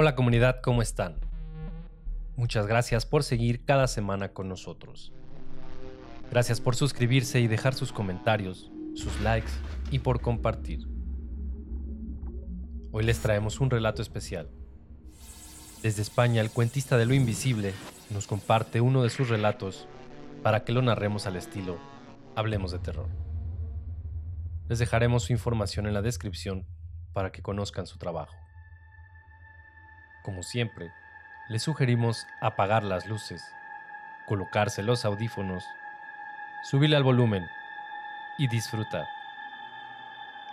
Hola comunidad, ¿cómo están? Muchas gracias por seguir cada semana con nosotros. Gracias por suscribirse y dejar sus comentarios, sus likes y por compartir. Hoy les traemos un relato especial. Desde España, el cuentista de lo invisible nos comparte uno de sus relatos para que lo narremos al estilo Hablemos de terror. Les dejaremos su información en la descripción para que conozcan su trabajo. Como siempre, les sugerimos apagar las luces, colocarse los audífonos, subirle al volumen y disfrutar.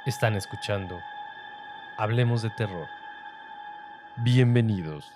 Están escuchando Hablemos de Terror. Bienvenidos.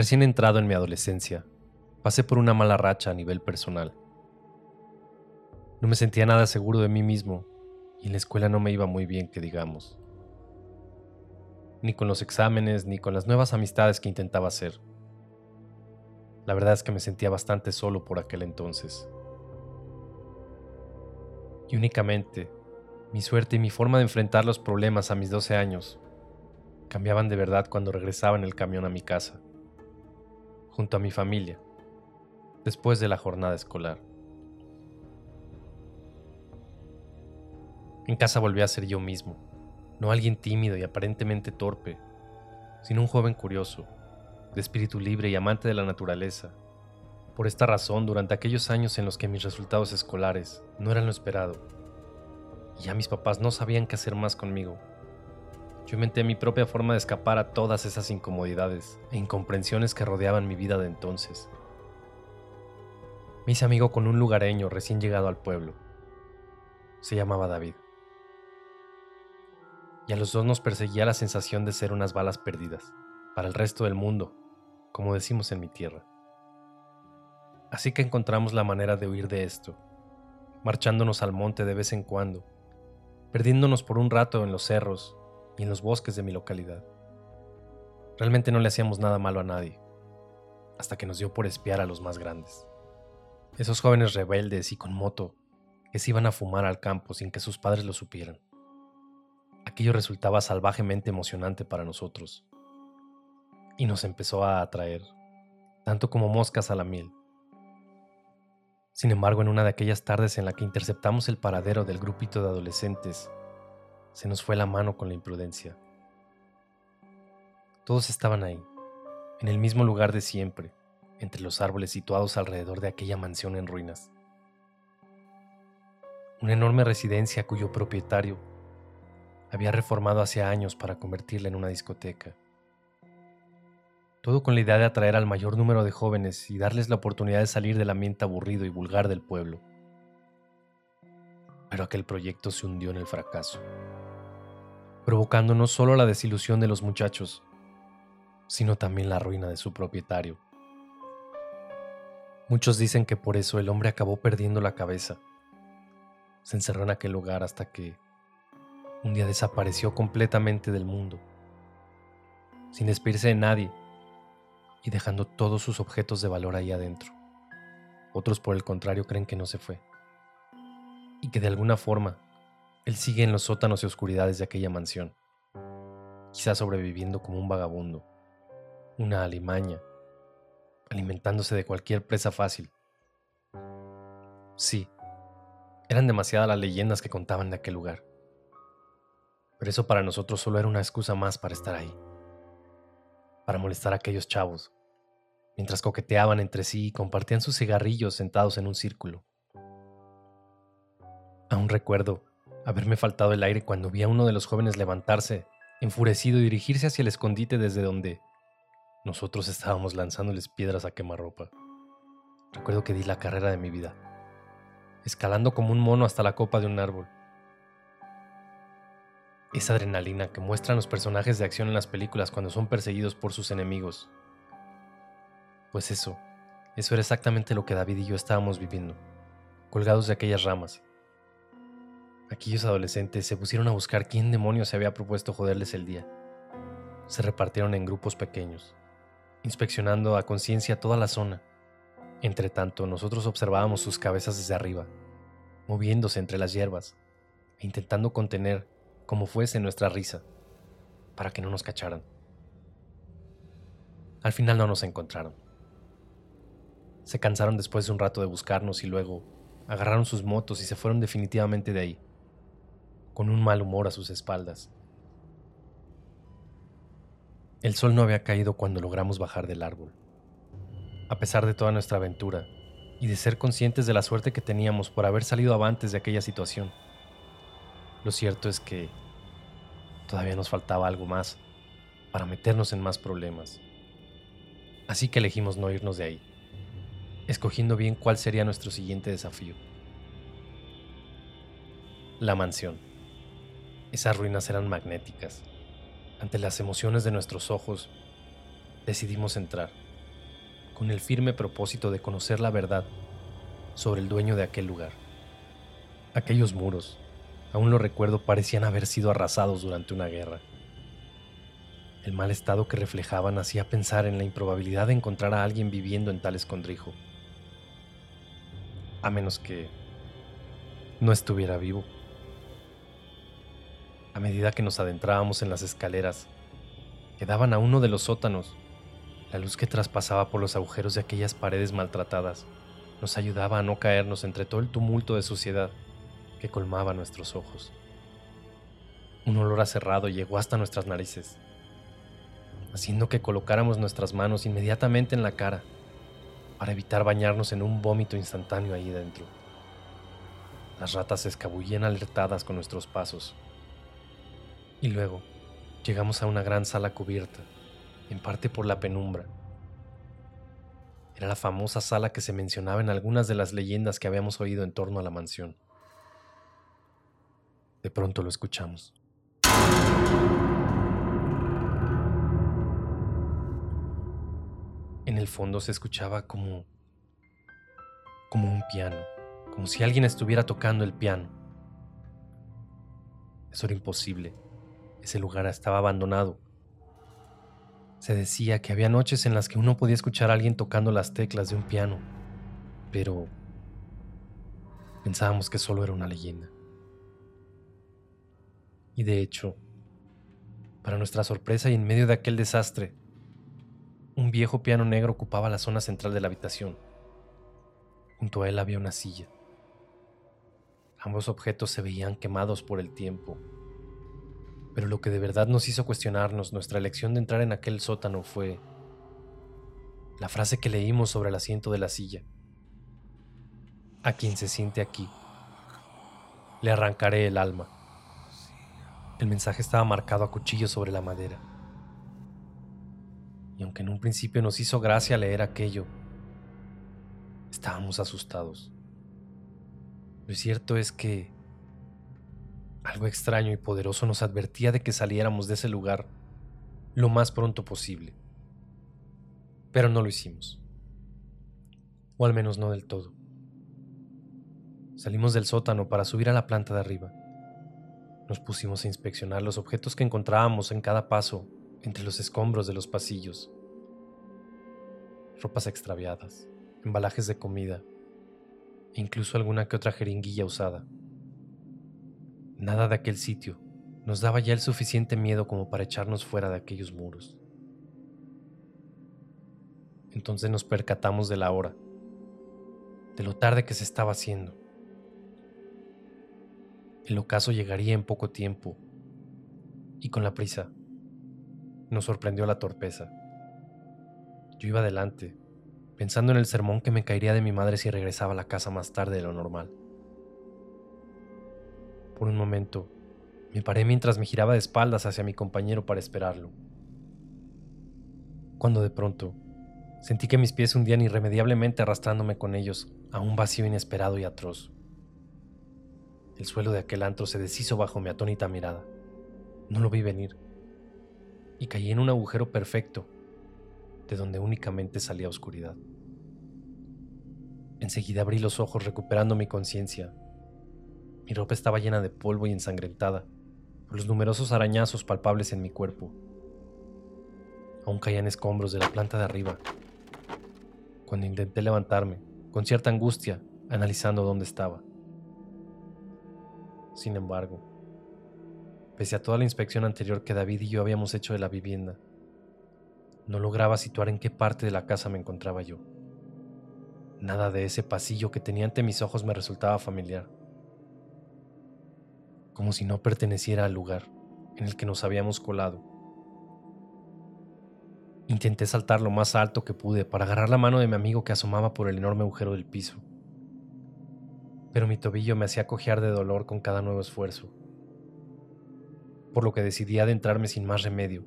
Recién entrado en mi adolescencia, pasé por una mala racha a nivel personal. No me sentía nada seguro de mí mismo y en la escuela no me iba muy bien, que digamos. Ni con los exámenes, ni con las nuevas amistades que intentaba hacer. La verdad es que me sentía bastante solo por aquel entonces. Y únicamente, mi suerte y mi forma de enfrentar los problemas a mis 12 años cambiaban de verdad cuando regresaba en el camión a mi casa junto a mi familia, después de la jornada escolar. En casa volví a ser yo mismo, no alguien tímido y aparentemente torpe, sino un joven curioso, de espíritu libre y amante de la naturaleza. Por esta razón, durante aquellos años en los que mis resultados escolares no eran lo esperado, y ya mis papás no sabían qué hacer más conmigo, yo inventé mi propia forma de escapar a todas esas incomodidades e incomprensiones que rodeaban mi vida de entonces. Me hice amigo con un lugareño recién llegado al pueblo. Se llamaba David. Y a los dos nos perseguía la sensación de ser unas balas perdidas, para el resto del mundo, como decimos en mi tierra. Así que encontramos la manera de huir de esto, marchándonos al monte de vez en cuando, perdiéndonos por un rato en los cerros y en los bosques de mi localidad. Realmente no le hacíamos nada malo a nadie, hasta que nos dio por espiar a los más grandes. Esos jóvenes rebeldes y con moto que se iban a fumar al campo sin que sus padres lo supieran. Aquello resultaba salvajemente emocionante para nosotros y nos empezó a atraer, tanto como moscas a la miel. Sin embargo, en una de aquellas tardes en la que interceptamos el paradero del grupito de adolescentes se nos fue la mano con la imprudencia. Todos estaban ahí, en el mismo lugar de siempre, entre los árboles situados alrededor de aquella mansión en ruinas. Una enorme residencia cuyo propietario había reformado hace años para convertirla en una discoteca. Todo con la idea de atraer al mayor número de jóvenes y darles la oportunidad de salir del ambiente aburrido y vulgar del pueblo. Pero aquel proyecto se hundió en el fracaso provocando no solo la desilusión de los muchachos, sino también la ruina de su propietario. Muchos dicen que por eso el hombre acabó perdiendo la cabeza, se encerró en aquel lugar hasta que un día desapareció completamente del mundo, sin despedirse de nadie y dejando todos sus objetos de valor ahí adentro. Otros, por el contrario, creen que no se fue y que de alguna forma él sigue en los sótanos y oscuridades de aquella mansión, quizás sobreviviendo como un vagabundo, una alimaña, alimentándose de cualquier presa fácil. Sí, eran demasiadas las leyendas que contaban de aquel lugar. Pero eso para nosotros solo era una excusa más para estar ahí. Para molestar a aquellos chavos, mientras coqueteaban entre sí y compartían sus cigarrillos sentados en un círculo. Aún recuerdo haberme faltado el aire cuando vi a uno de los jóvenes levantarse, enfurecido y dirigirse hacia el escondite desde donde nosotros estábamos lanzándoles piedras a quemarropa. Recuerdo que di la carrera de mi vida escalando como un mono hasta la copa de un árbol. Esa adrenalina que muestran los personajes de acción en las películas cuando son perseguidos por sus enemigos. Pues eso, eso era exactamente lo que David y yo estábamos viviendo, colgados de aquellas ramas. Aquellos adolescentes se pusieron a buscar quién demonios se había propuesto joderles el día. Se repartieron en grupos pequeños, inspeccionando a conciencia toda la zona entre tanto, nosotros observábamos sus cabezas desde arriba, moviéndose entre las hierbas e intentando contener como fuese nuestra risa, para que no nos cacharan. Al final no nos encontraron. Se cansaron después de un rato de buscarnos y luego agarraron sus motos y se fueron definitivamente de ahí, con un mal humor a sus espaldas. El sol no había caído cuando logramos bajar del árbol a pesar de toda nuestra aventura y de ser conscientes de la suerte que teníamos por haber salido avantes de aquella situación. Lo cierto es que todavía nos faltaba algo más para meternos en más problemas. Así que elegimos no irnos de ahí, escogiendo bien cuál sería nuestro siguiente desafío. La mansión. Esas ruinas eran magnéticas. Ante las emociones de nuestros ojos, decidimos entrar con el firme propósito de conocer la verdad sobre el dueño de aquel lugar. Aquellos muros, aún lo recuerdo, parecían haber sido arrasados durante una guerra. El mal estado que reflejaban hacía pensar en la improbabilidad de encontrar a alguien viviendo en tal escondrijo. A menos que no estuviera vivo. A medida que nos adentrábamos en las escaleras, que daban a uno de los sótanos, la luz que traspasaba por los agujeros de aquellas paredes maltratadas nos ayudaba a no caernos entre todo el tumulto de suciedad que colmaba nuestros ojos. Un olor acerrado llegó hasta nuestras narices, haciendo que colocáramos nuestras manos inmediatamente en la cara para evitar bañarnos en un vómito instantáneo ahí dentro. Las ratas se escabullían alertadas con nuestros pasos. Y luego llegamos a una gran sala cubierta en parte por la penumbra. Era la famosa sala que se mencionaba en algunas de las leyendas que habíamos oído en torno a la mansión. De pronto lo escuchamos. En el fondo se escuchaba como como un piano, como si alguien estuviera tocando el piano. Eso era imposible. Ese lugar estaba abandonado se decía que había noches en las que uno podía escuchar a alguien tocando las teclas de un piano, pero pensábamos que solo era una leyenda. Y de hecho, para nuestra sorpresa y en medio de aquel desastre, un viejo piano negro ocupaba la zona central de la habitación. Junto a él había una silla. Ambos objetos se veían quemados por el tiempo pero lo que de verdad nos hizo cuestionarnos nuestra elección de entrar en aquel sótano fue la frase que leímos sobre el asiento de la silla. A quien se siente aquí, le arrancaré el alma. El mensaje estaba marcado a cuchillo sobre la madera. Y aunque en un principio nos hizo gracia leer aquello, estábamos asustados. Lo cierto es que algo extraño y poderoso nos advertía de que saliéramos de ese lugar lo más pronto posible. Pero no lo hicimos. O al menos no del todo. Salimos del sótano para subir a la planta de arriba. Nos pusimos a inspeccionar los objetos que encontrábamos en cada paso entre los escombros de los pasillos. Ropas extraviadas, embalajes de comida e incluso alguna que otra jeringuilla usada. Nada de aquel sitio nos daba ya el suficiente miedo como para echarnos fuera de aquellos muros. Entonces nos percatamos de la hora, de lo tarde que se estaba haciendo. El ocaso llegaría en poco tiempo y con la prisa nos sorprendió la torpeza. Yo iba adelante, pensando en el sermón que me caería de mi madre si regresaba a la casa más tarde de lo normal. Por un momento, me paré mientras me giraba de espaldas hacia mi compañero para esperarlo. Cuando de pronto, sentí que mis pies hundían irremediablemente arrastrándome con ellos a un vacío inesperado y atroz. El suelo de aquel antro se deshizo bajo mi atónita mirada. No lo vi venir. Y caí en un agujero perfecto, de donde únicamente salía oscuridad. Enseguida abrí los ojos recuperando mi conciencia mi ropa estaba llena de polvo y ensangrentada por los numerosos arañazos palpables en mi cuerpo. Aún caían escombros de la planta de arriba. Cuando intenté levantarme, con cierta angustia, analizando dónde estaba. Sin embargo, pese a toda la inspección anterior que David y yo habíamos hecho de la vivienda, no lograba situar en qué parte de la casa me encontraba yo. Nada de ese pasillo que tenía ante mis ojos me resultaba familiar como si no perteneciera al lugar en el que nos habíamos colado. Intenté saltar lo más alto que pude para agarrar la mano de mi amigo que asomaba por el enorme agujero del piso, pero mi tobillo me hacía cojear de dolor con cada nuevo esfuerzo, por lo que decidí adentrarme sin más remedio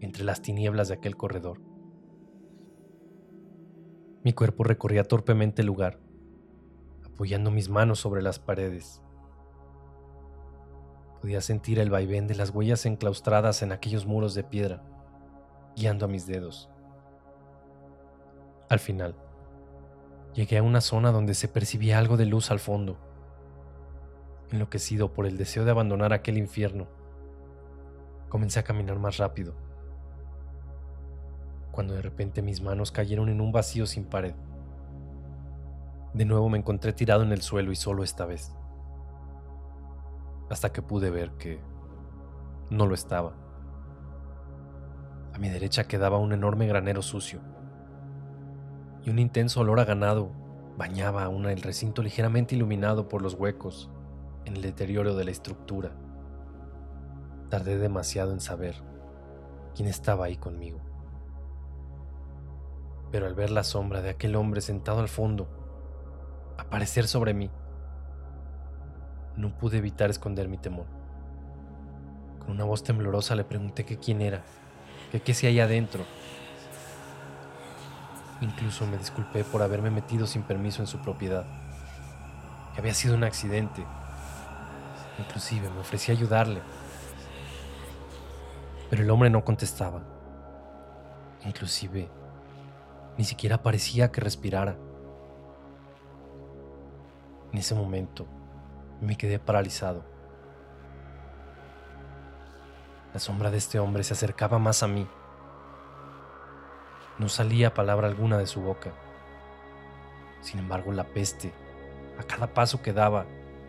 entre las tinieblas de aquel corredor. Mi cuerpo recorría torpemente el lugar, apoyando mis manos sobre las paredes Podía sentir el vaivén de las huellas enclaustradas en aquellos muros de piedra, guiando a mis dedos. Al final, llegué a una zona donde se percibía algo de luz al fondo. Enloquecido por el deseo de abandonar aquel infierno, comencé a caminar más rápido, cuando de repente mis manos cayeron en un vacío sin pared. De nuevo me encontré tirado en el suelo y solo esta vez hasta que pude ver que no lo estaba. A mi derecha quedaba un enorme granero sucio, y un intenso olor a ganado bañaba aún el recinto ligeramente iluminado por los huecos en el deterioro de la estructura. Tardé demasiado en saber quién estaba ahí conmigo. Pero al ver la sombra de aquel hombre sentado al fondo, aparecer sobre mí, no pude evitar esconder mi temor. Con una voz temblorosa le pregunté que quién era, que qué se hallaba adentro. Incluso me disculpé por haberme metido sin permiso en su propiedad, había sido un accidente. Inclusive me ofrecí a ayudarle. Pero el hombre no contestaba. Inclusive, ni siquiera parecía que respirara. En ese momento, me quedé paralizado. La sombra de este hombre se acercaba más a mí. No salía palabra alguna de su boca. Sin embargo, la peste, a cada paso que daba,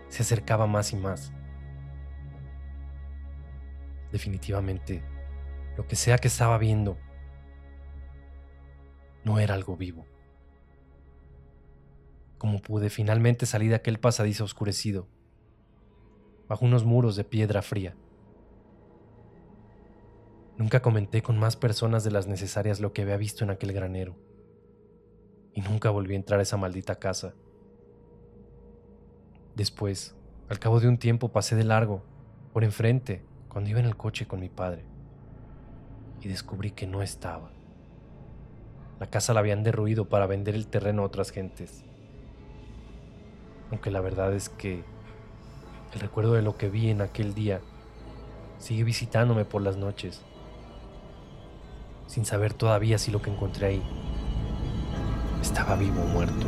se acercaba más y más. Definitivamente, lo que sea que estaba viendo, no era algo vivo. Como pude finalmente salir de aquel pasadizo oscurecido, bajo unos muros de piedra fría. Nunca comenté con más personas de las necesarias lo que había visto en aquel granero. Y nunca volví a entrar a esa maldita casa. Después, al cabo de un tiempo, pasé de largo, por enfrente, cuando iba en el coche con mi padre. Y descubrí que no estaba. La casa la habían derruido para vender el terreno a otras gentes. Aunque la verdad es que el recuerdo de lo que vi en aquel día sigue visitándome por las noches, sin saber todavía si lo que encontré ahí estaba vivo o muerto.